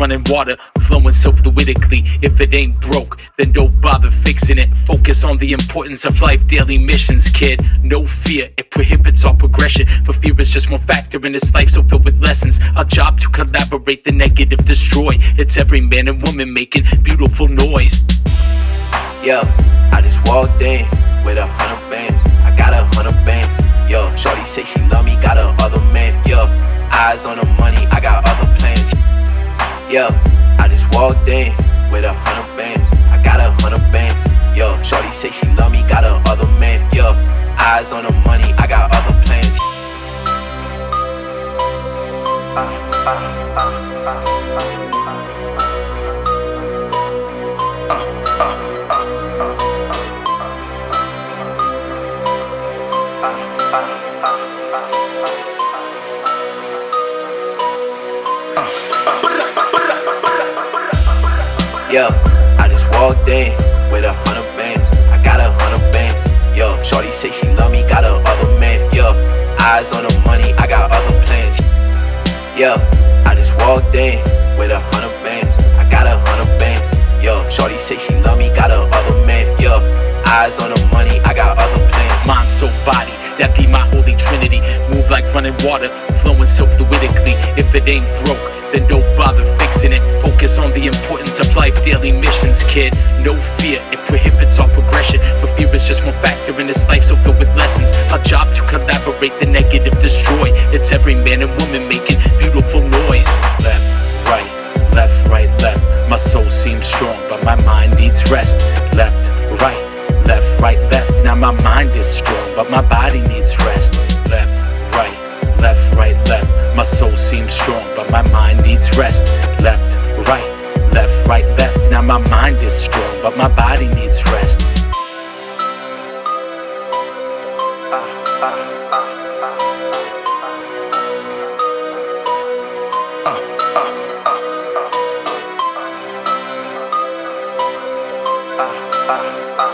running water, flowing so fluidically. If it ain't broke, then don't bother fixing it. Focus on the importance of life, daily missions, kid. No fear, it prohibits all progression. For fear is just one factor in this life, so filled with lessons. Our job to collaborate, the negative destroy. It's every man and woman making beautiful noise. Yeah, I just walked in with a hundred bands. I got a hundred bands. Yo, Shorty say she love me, got a other man. Yo, eyes on the Yeah, I just walked in with a hundred bands. I got a hundred bands. Yo, Shorty say she love me, got a other man. Yo, eyes on the money, I got other plans. Yeah, I just walked in with a hundred bands. I got a hundred bands. Yo, Shorty say she love me, got a other man. Yo, eyes on the money, I got other plans. Yeah, I just walked in with a hundred bands. I got a hundred bands. Yo, Shorty say she love me, got a other man. Yo, eyes on the money, I got other plans. Mind, soul, body, that be my holy trinity. Move like running water, flowing so fluidically. If it ain't broke, then don't bother fixing it. Focus on the importance of life, daily missions, kid. No fear, if we're all progression. But fear is just one factor in this life, so filled with lessons. Our job to collaborate, the negative destroy. It's every man and woman making beautiful noise. Left, right, left, right, left. My soul seems strong, but my mind needs rest. Left, right, left, right, left. Now my mind is strong, but my body needs rest. Left, right, left, right, left. My soul seems strong, My body needs rest. Uh, uh, uh,